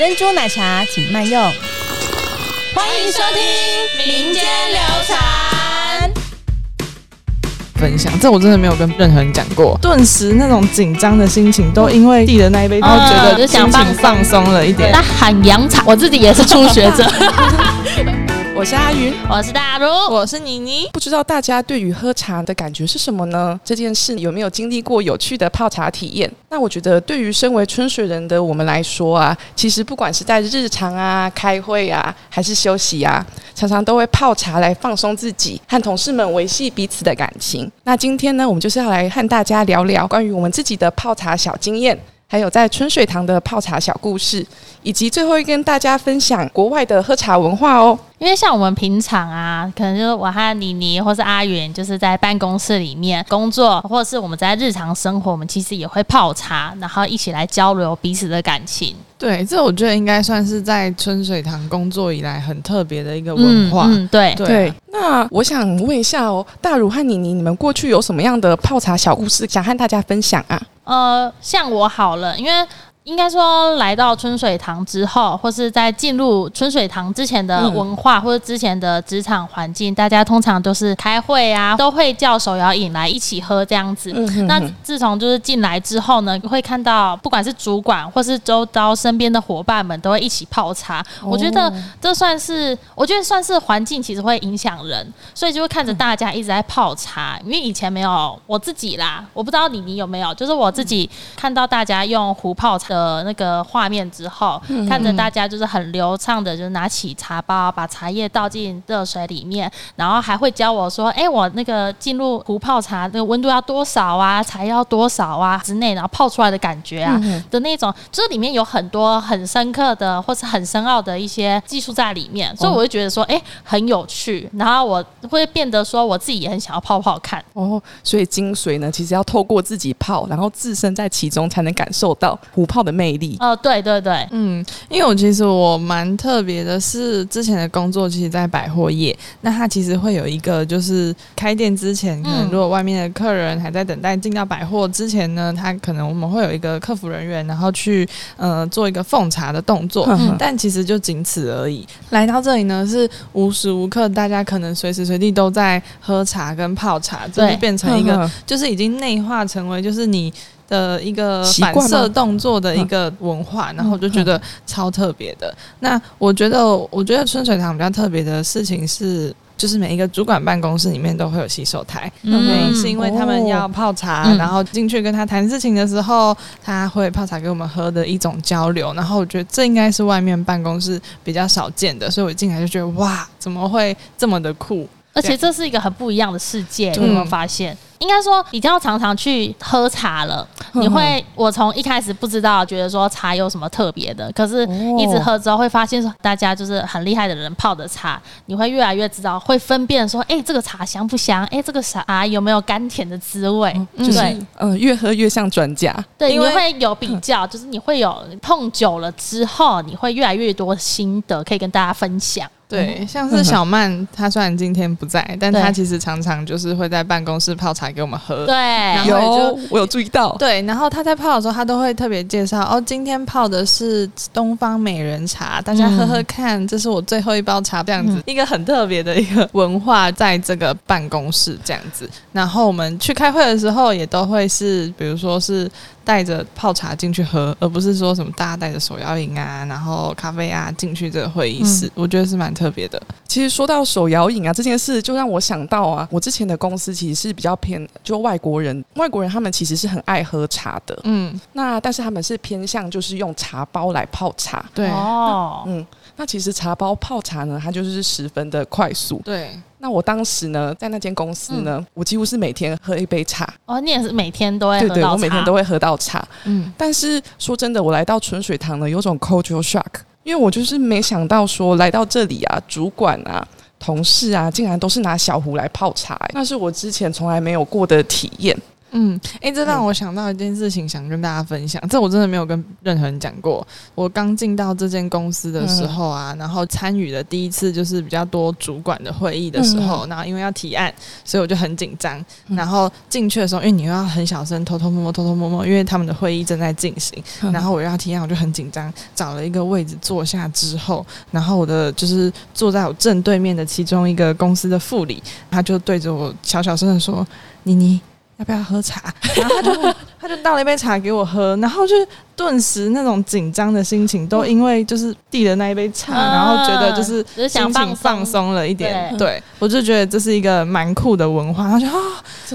珍珠奶茶请慢用。欢迎收听民间流传。分享，这我真的没有跟任何人讲过。顿时那种紧张的心情，都因为递的那一杯，然后觉得就想心情放松了一点那。喊洋茶，我自己也是初学者。我是阿云，我是大如，我是妮妮，不知道大家对于喝茶的感觉是什么呢？这件事有没有经历过有趣的泡茶体验？那我觉得，对于身为春水人的我们来说啊，其实不管是在日常啊、开会啊，还是休息啊，常常都会泡茶来放松自己，和同事们维系彼此的感情。那今天呢，我们就是要来和大家聊聊关于我们自己的泡茶小经验。还有在春水堂的泡茶小故事，以及最后跟大家分享国外的喝茶文化哦。因为像我们平常啊，可能就是我和妮妮或是阿云，就是在办公室里面工作，或者是我们在日常生活，我们其实也会泡茶，然后一起来交流彼此的感情。对，这我觉得应该算是在春水堂工作以来很特别的一个文化。嗯，对对对，那我想问一下哦，大如和妮妮，你们过去有什么样的泡茶小故事想和大家分享啊？呃，像我好了，因为应该说来到春水堂之后，或是在进入春水堂之前的文化，或者之前的职场环境，大家通常都是开会啊，都会叫手摇饮来一起喝这样子。那自从就是进来之后呢，会看到不管是主管或是周遭身边的伙伴们，都会一起泡茶。我觉得这算是，我觉得算是环境其实会影响人，所以就会看着大家一直在泡茶。因为以前没有我自己啦，我不知道你你有没有，就是我自己看到大家用壶泡茶。的那个画面之后，看着大家就是很流畅的，就是拿起茶包，把茶叶倒进热水里面，然后还会教我说：“哎，我那个进入壶泡茶那个温度要多少啊？茶要多少啊？之内，然后泡出来的感觉啊的那种，就是里面有很多很深刻的或是很深奥的一些技术在里面，所以我就觉得说，哎，很有趣。然后我会变得说，我自己也很想要泡泡看。哦，所以精髓呢，其实要透过自己泡，然后置身在其中，才能感受到壶泡。的魅力。哦，对对对，嗯，因为我其实我蛮特别的，是之前的工作其实，在百货业，那它其实会有一个，就是开店之前，可能如果外面的客人还在等待进到百货之前呢，他可能我们会有一个客服人员，然后去呃做一个奉茶的动作，但其实就仅此而已。来到这里呢，是无时无刻大家可能随时随地都在喝茶跟泡茶，就是变成一个，就是已经内化成为就是你。的一个反射动作的一个文化，然后我就觉得超特别的。那我觉得，我觉得春水堂比较特别的事情是，就是每一个主管办公室里面都会有洗手台，原因是因为他们要泡茶，然后进去跟他谈事情的时候，他会泡茶给我们喝的一种交流。然后我觉得这应该是外面办公室比较少见的，所以我进来就觉得哇，怎么会这么的酷？而且这是一个很不一样的世界，你有没有发现？应该说，已经要常常去喝茶了。你会，我从一开始不知道，觉得说茶有什么特别的，可是一直喝之后，会发现说，大家就是很厉害的人泡的茶，你会越来越知道，会分辨说，哎，这个茶香不香？哎，这个茶有没有甘甜的滋味？就是，嗯，越喝越像专家。对，你会有比较，就是你会有碰久了之后，你会越来越多心得可以跟大家分享。对，像是小曼，她虽然今天不在，但她其实常常就是会在办公室泡茶给我们喝。对，有我有注意到。对，然后她在泡的时候，她都会特别介绍哦，今天泡的是东方美人茶，大家喝喝看，这是我最后一包茶，这样子一个很特别的一个 文化，在这个办公室这样子。然后我们去开会的时候，也都会是，比如说是。带着泡茶进去喝，而不是说什么大家带着手摇饮啊，然后咖啡啊进去这个会议室，我觉得是蛮特别的。其实说到手摇饮啊这件事，就让我想到啊，我之前的公司其实是比较偏就外国人，外国人他们其实是很爱喝茶的，嗯，那但是他们是偏向就是用茶包来泡茶，对。哦，嗯，那其实茶包泡茶呢，它就是十分的快速，对。那我当时呢，在那间公司呢，我几乎是每天喝一杯茶。哦，你也是每天都会喝到茶？对对，我每天都会喝到茶。嗯，但是说真的，我来到纯水堂呢，有种 cultural shock，因为我就是没想到说来到这里啊，主管啊、同事啊，竟然都是拿小壶来泡茶，那是我之前从来没有过的体验。嗯，哎、这让我想到一件事情，想跟大家分享。这我真的没有跟任何人讲过。我刚进到这间公司的时候啊，然后参与的第一次就是比较多主管的会议的时候，然后因为要提案，所以我就很紧张。然后进去的时候，因为你又要很小声、偷偷摸摸、偷偷摸摸，因为他们的会议正在进行，然后我又要提案，我就很紧张。找了一个位置坐下之后，然后我的就是坐在我正对面的其中一个公司的副理，他就对着我小小声的说：“妮妮。”要不要喝茶？然后他就他就倒了一杯茶给我喝，然后就顿时那种紧张的心情都因为就是递的那一杯茶，嗯然后觉得就是只是想心情放松放松了一点。对对我就觉得这是一个蛮酷的文化，然后就啊，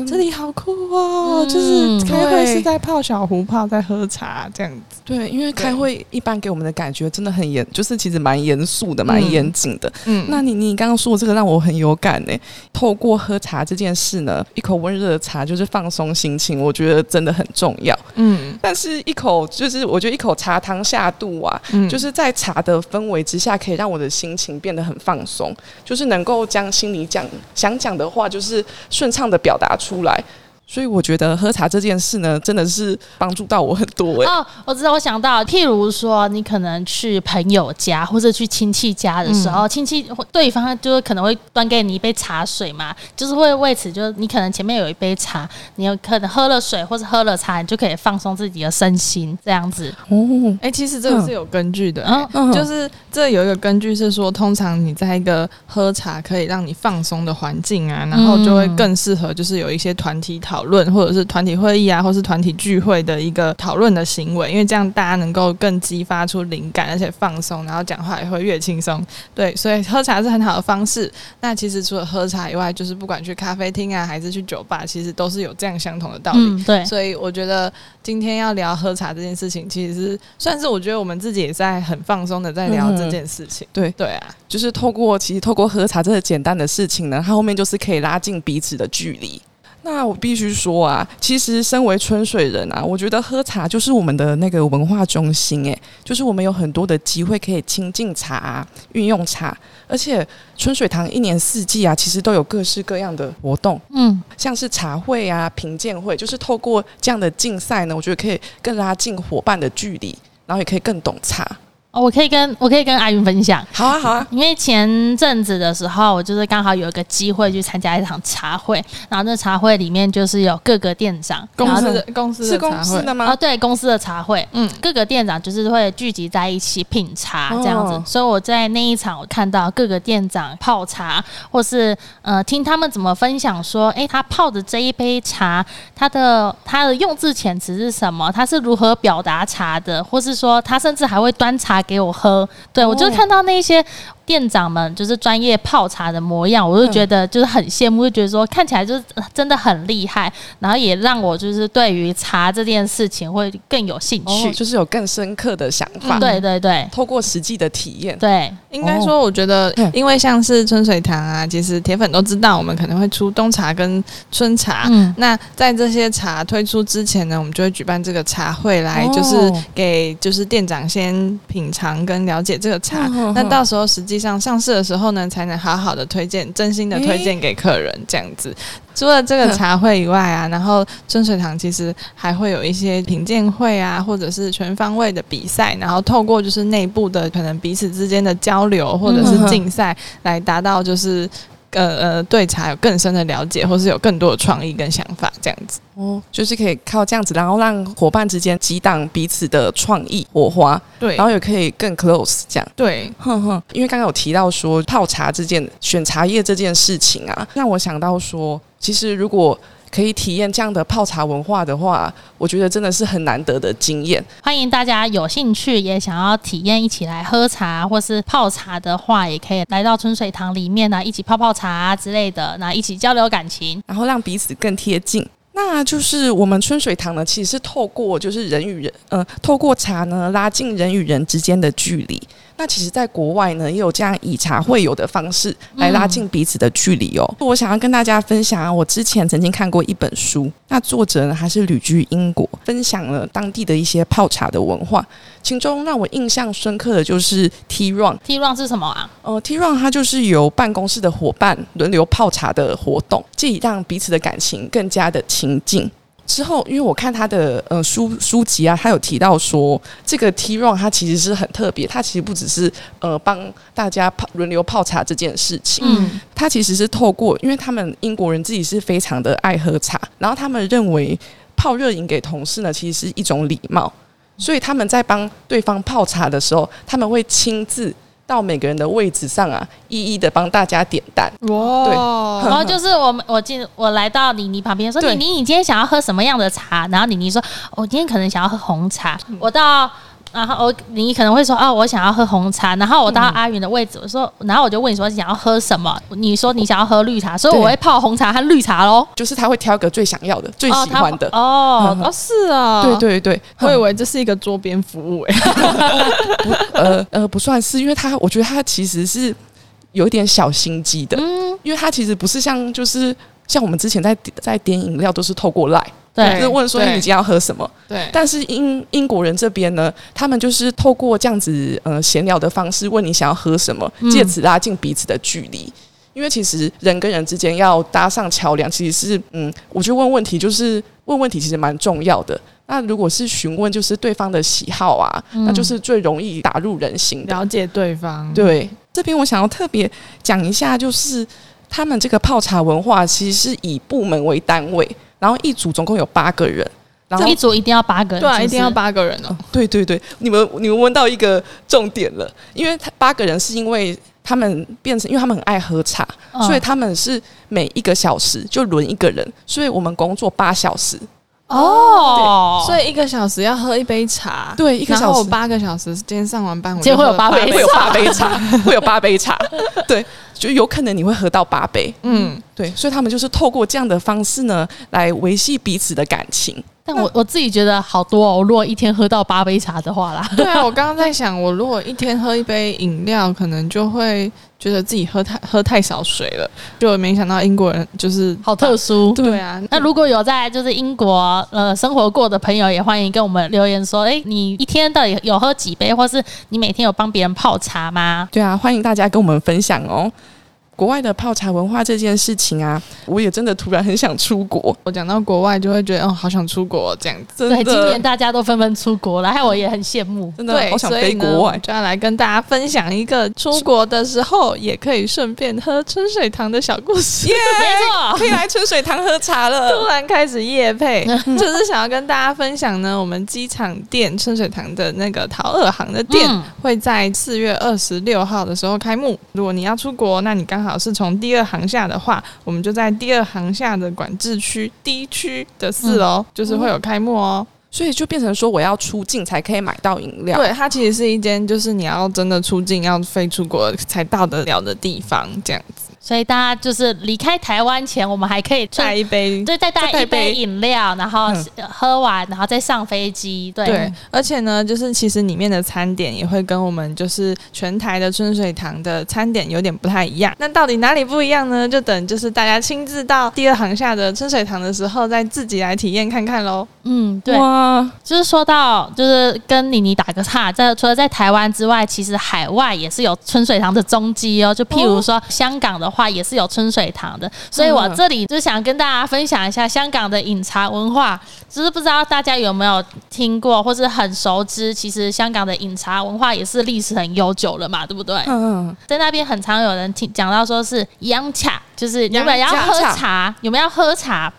这里好酷哦，嗯就是开会是在泡小壶泡，在喝茶这样子。对，因为开会一般给我们的感觉真的很严，就是其实蛮严肃的，蛮严谨的。嗯，那你你刚刚说的这个让我很有感呢、透过喝茶这件事呢，一口温热的茶就是放松心情，我觉得真的很重要。嗯。但是，一口就是我觉得一口茶汤下肚啊，嗯。就是在茶的氛围之下，可以让我的心情变得很放松，就是能够将心里讲想讲的话，就是顺畅的表达出出来所以我觉得喝茶这件事呢，真的是帮助到我很多哎、哦，我知道，我想到，譬如说，你可能去朋友家或者去亲戚家的时候，亲戚会对方就是可能会端给你一杯茶水嘛，就是会为此，就是你可能前面有一杯茶，你有可能喝了水或者喝了茶，你就可以放松自己的身心，这样子。哦，哎、其实这个是有根据的、嗯。嗯。就是这有一个根据是说，通常你在一个喝茶可以让你放松的环境啊，然后就会更适合就是有一些团体讨论或者是团体会议啊，或是团体聚会的一个讨论的行为，因为这样大家能够更激发出灵感，而且放松，然后讲话也会越轻松。对，所以喝茶是很好的方式。那其实除了喝茶以外，就是不管去咖啡厅啊，还是去酒吧，其实都是有这样相同的道理。嗯，对，所以我觉得今天要聊喝茶这件事情，其实是算是我觉得我们自己也在很放松的在聊这件事情。对对啊，就是透过其实透过喝茶这个简单的事情呢，它后面就是可以拉近彼此的距离。那我必须说啊，其实身为春水人啊，我觉得喝茶就是我们的那个文化中心，诶，就是我们有很多的机会可以亲近茶、啊、运用茶，而且春水堂一年四季啊，其实都有各式各样的活动，嗯，像是茶会啊、评鉴会，就是透过这样的竞赛呢，我觉得可以更拉近伙伴的距离，然后也可以更懂茶。哦，我可以跟我可以跟阿云分享，好啊，好啊，因为前阵子的时候，我就是刚好有一个机会去参加一场茶会，然后那茶会里面就是有各个店长，公司公司是公司的吗？啊，对公司的茶会，嗯。各个店长就是会聚集在一起品茶这样子，哦所以我在那一场我看到各个店长泡茶，或是呃听他们怎么分享说，诶，他泡的这一杯茶，他的他的用字遣词是什么，他是如何表达茶的，或是说他甚至还会端茶给我喝，对我就哦看到那些。店长们就是专业泡茶的模样，我就觉得就是很羡慕，就觉得说看起来就是呃真的很厉害，然后也让我就是对于茶这件事情会更有兴趣。哦，就是有更深刻的想法。对对对透过实际的体验，对，应该说，我觉得嗯，因为像是春水堂啊，其实铁粉都知道，我们可能会出冬茶跟春茶。嗯，那在这些茶推出之前呢，我们就会举办这个茶会来，哦就是给就是店长先品尝跟了解这个茶。嗯那到时候实际上上市的时候呢，才能好好的推荐，真心的推荐给客人这样子。除了这个茶会以外啊，然后春水堂其实还会有一些品鉴会啊，或者是全方位的比赛，然后透过就是内部的可能彼此之间的交流或者是竞赛，来达到就是。呃呃，对茶有更深的了解，或是有更多的创意跟想法，这样子。哦，就是可以靠这样子，然后让伙伴之间激荡彼此的创意火花，对然后也可以更 close 这样。对，哼哼，因为刚刚有提到说泡茶这件选茶叶这件事情啊，让我想到说，其实如果可以体验这样的泡茶文化的话，我觉得真的是很难得的经验。欢迎大家有兴趣也想要体验一起来喝茶或是泡茶的话，也可以来到春水堂里面呢、一起泡泡茶、啊、之类的，那一起交流感情。然后让彼此更贴近。那就是我们春水堂呢，其实是透过就是人与人，呃，透过茶呢拉近人与人之间的距离。那其实，在国外呢，也有这样以茶会友的方式来拉近彼此的距离哦。我想要跟大家分享啊，我之前曾经看过一本书，那作者呢，他是旅居英国，分享了当地的一些泡茶的文化。其中让我印象深刻的就是 Tea Run，T run 是什么啊？呃，Tea Run 它就是由办公室的伙伴轮流泡茶的活动，借以让彼此的感情更加的亲近。之后，因为我看他的呃书书籍啊，他有提到说，这个 T run 它其实是很特别，它其实不只是呃帮大家泡轮流泡茶这件事情，嗯。它其实是透过，因为他们英国人自己是非常的爱喝茶，然后他们认为泡热饮给同事呢，其实是一种礼貌，所以他们在帮对方泡茶的时候，他们会亲自到每个人的位置上啊，一一的帮大家点单。哇，然后就是我们我进我来到妮妮旁边说：“对妮妮，你今天想要喝什么样的茶？”然后妮妮说：“我今天可能想要喝红茶。”我到。然后我你可能会说哦，我想要喝红茶。然后我到阿云的位置，我说，然后我就问你说想要喝什么？你说你想要喝绿茶，所以对我会泡红茶和绿茶喽。就是他会挑个最想要的、最喜欢的。哦，哦是啊，对对对，我以为这是一个桌边服务 哎，呃呃，不算是，因为他我觉得他其实是有一点小心机的，嗯，因为他其实不是像就是像我们之前在在点饮料都是透过 line，对就是问说你今天要喝什么。对，但是英英国人这边呢，他们就是透过这样子呃闲聊的方式问你想要喝什么，嗯借此拉近彼此的距离。因为其实人跟人之间要搭上桥梁，其实是嗯，我觉得问问题就是问问题，其实蛮重要的。那如果是询问就是对方的喜好啊，嗯那就是最容易打入人心的。了解对方，对，这边我想要特别讲一下，就是他们这个泡茶文化其实是以部门为单位，然后一组总共有八个人，然后一组一定要八个人，对啊，一定要八个人哦，对对对，你们你们问到一个重点了，因为他八个人是因为他们变成，因为他们很爱喝茶，嗯。所以他们是每一个小时就轮一个人，所以我们工作八小时，哦，所以一个小时要喝一杯茶，对，一个然后小时我八个小时，今天上完班我结果会有八杯 会有八杯茶，会有八杯茶，对，就有可能你会喝到八杯，嗯，对，所以他们就是透过这样的方式呢，来维系彼此的感情。但我我自己觉得好多哦，如果一天喝到八杯茶的话啦，对啊，我刚刚在想，我如果一天喝一杯饮料，可能就会觉得自己喝太喝太少水了，就没想到英国人就是好特殊。对啊，那如果有在就是英国呃生活过的朋友，也欢迎跟我们留言说，哎，你一天到底有喝几杯，或是你每天有帮别人泡茶吗？对啊，欢迎大家跟我们分享哦。国外的泡茶文化这件事情啊，我也真的突然很想出国，我讲到国外就会觉得，哦，好想出国这样子。对，今年大家都纷纷出国了，害我也很羡慕。真的，好想飞国外。就要来跟大家分享一个出国的时候也可以顺便喝春水堂的小故事。没错，可以来春水堂喝茶了。突然开始夜配，就是想要跟大家分享呢，我们机场店春水堂的那个桃二行的店、嗯会在四月二十六号的时候开幕。如果你要出国，那你刚好是从第二行下的话，我们就在第二行下的管制区 D 区的四楼，就是会有开幕哦。所以就变成说，我要出境才可以买到饮料。对，它其实是一间就是你要真的出境要飞出国才到得了的地方，这样子所以大家就是离开台湾前，我们还可以带一杯对，再带一杯杯饮料，然后嗯喝完，然后再上飞机。对，对，而且呢，就是其实里面的餐点也会跟我们就是全台的春水堂的餐点有点不太一样。那到底哪里不一样呢？就等就是大家亲自到第二航下的春水堂的时候，再自己来体验看看喽。嗯，对，哇，就是说到，就是跟妮妮打个岔，在除了在台湾之外，其实海外也是有春水堂的踪迹哦。就譬如说香港的话，也是有春水堂的。所以我这里就想跟大家分享一下香港的饮茶文化，只是不知道大家有没有听过，或是很熟知。其实香港的饮茶文化也是历史很悠久了嘛，对不对？嗯，在那边很常有人听讲到说是洋茶，就是有没有要喝茶茶，有没有要喝茶？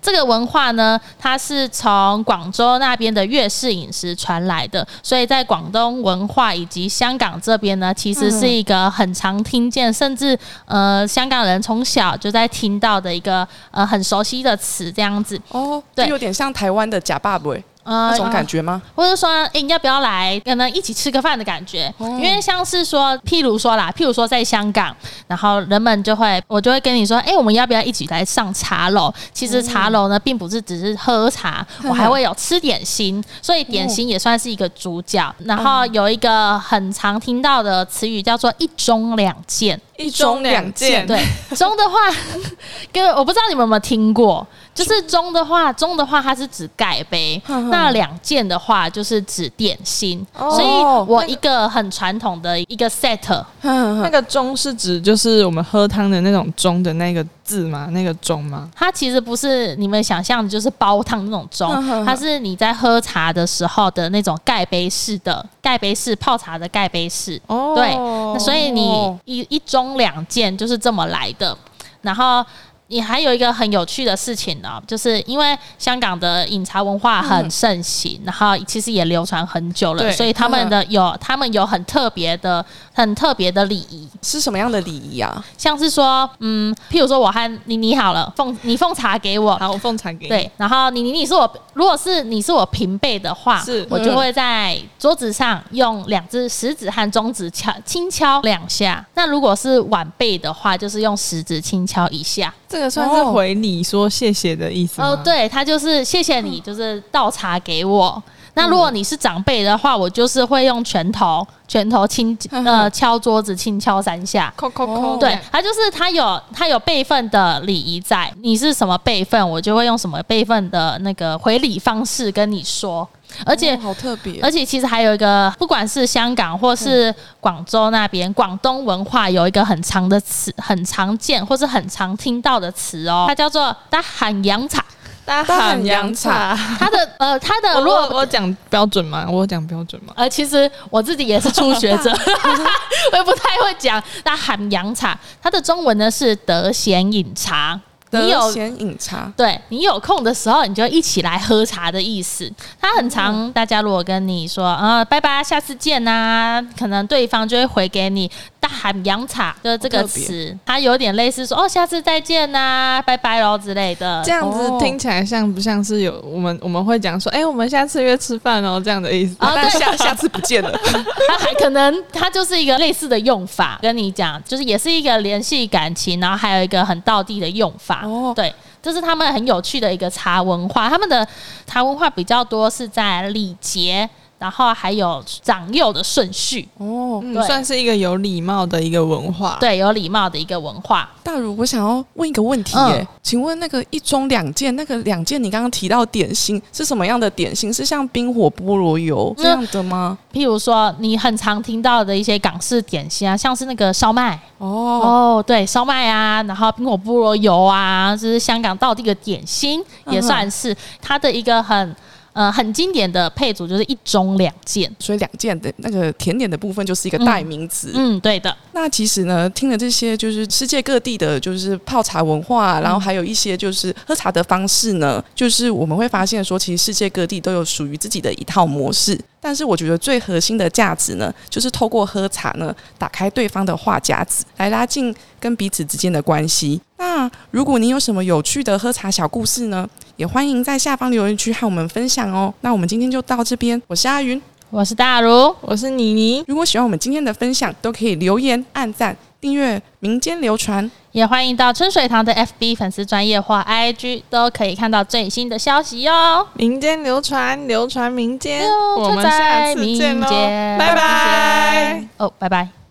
这个文化呢，它是从广州那边的粤式饮食传来的，所以在广东文化以及香港这边呢，其实是一个很常听见，甚至呃香港人从小就在听到的一个呃很熟悉的词，这样子。哦，对有点像台湾的假爸爸呃那种感觉吗？或者说，哎、你要不要来？可能一起吃个饭的感觉。因为像是说，譬如说啦，譬如说在香港，然后人们就会，我就会跟你说，哎、我们要不要一起来上茶楼？其实茶楼呢，并不是只是喝茶，我还会有吃点心，所以点心也算是一个主角。然后有一个很常听到的词语叫做“一盅两件”。一盅两件，对，盅的话，跟我不知道你们有没有听过，就是盅。的话，盅的话它是指盖杯，那两件的话就是指点心，所以我一个很传统的一个 set，那个盅是指就是我们喝汤的那种盅的那个字吗？那个盅吗？它其实不是你们想象的，就是煲汤那种盅，它是你在喝茶的时候的那种盖杯式的盖杯式泡茶的盖杯式，哦，对，所以你一一盅两件就是这么来的，然后。你还有一个很有趣的事情呢，就是因为香港的饮茶文化很盛行，然后其实也流传很久了，所以他们的有他们有很特别的、很特别的礼仪。是什么样的礼仪啊？像是说，嗯，譬如说我和你你好了，奉你奉茶给我，好，我奉茶给你。对，然后你你你是我，如果是你是我平辈的话，是我就会在桌子上用两只食指和中指敲轻敲两下。那如果是晚辈的话，就是用食指轻敲一下。这个算是回你说谢谢的意思哦，对他就是谢谢你，就是倒茶给我。那如果你是长辈的话，我就是会用拳头，拳头轻呃敲桌子，轻敲三下。扣扣扣。对，它就是它有它有辈分的礼仪在，你是什么辈分，我就会用什么辈分的那个回礼方式跟你说。而且好特别，而且其实还有一个，不管是香港或是广州那边，广东文化有一个很长的词，很常见或是很常听到的词哦，它叫做“大喊洋茶”。大喊洋茶，它的呃，它的如果我讲标准吗？我讲标准吗？呃，其实我自己也是初学者，我也不太会讲。大喊洋茶，它的中文呢是德贤饮茶。你有闲饮茶，对你有空的时候，你就一起来喝茶的意思。他很常，大家如果跟你说啊，拜拜，下次见呐，可能对方就会回给你“大喊洋茶”的这个词，它有点类似说哦，下次再见呐，拜拜喽之类的。这样子听起来像不像是有我们我们会讲说，哎，我们下次约吃饭哦，这样的意思。但下下次不见了，他还可能他就是一个类似的用法，跟你讲，就是也是一个联系感情，然后还有一个很道地的用法。哦，对，这是他们很有趣的一个茶文化。他们的茶文化比较多是在礼节。然后还有长幼的顺序哦，算是一个有礼貌的一个文化。对，有礼貌的一个文化。大如，我想要问一个问题耶，请问那个一盅两件，那个两件你刚刚提到点心是什么样的点心？是像冰火菠萝油这样的吗？譬如说，你很常听到的一些港式点心啊，像是那个烧麦哦哦，对，烧麦啊，然后冰火菠萝油啊，这是香港道地的点心，也算是它的一个很。呃，很经典的配组就是一盅两件，所以两件的那个甜点的部分就是一个代名词。嗯，对的。那其实呢，听了这些就是世界各地的，就是泡茶文化，然后还有一些就是喝茶的方式呢，就是我们会发现说，其实世界各地都有属于自己的一套模式。但是我觉得最核心的价值呢，就是透过喝茶呢，打开对方的话匣子，来拉近跟彼此之间的关系。那如果你有什么有趣的喝茶小故事呢，也欢迎在下方留言区和我们分享哦。那我们今天就到这边，我是阿云，我是大如，我是妮妮。如果喜欢我们今天的分享，都可以留言、按赞、订阅《民间流传》。也欢迎到春水堂的 FB 粉丝专业或 IG 都可以看到最新的消息哟。民间流传，流传民间，我们下次见喽，拜拜。哦，拜拜。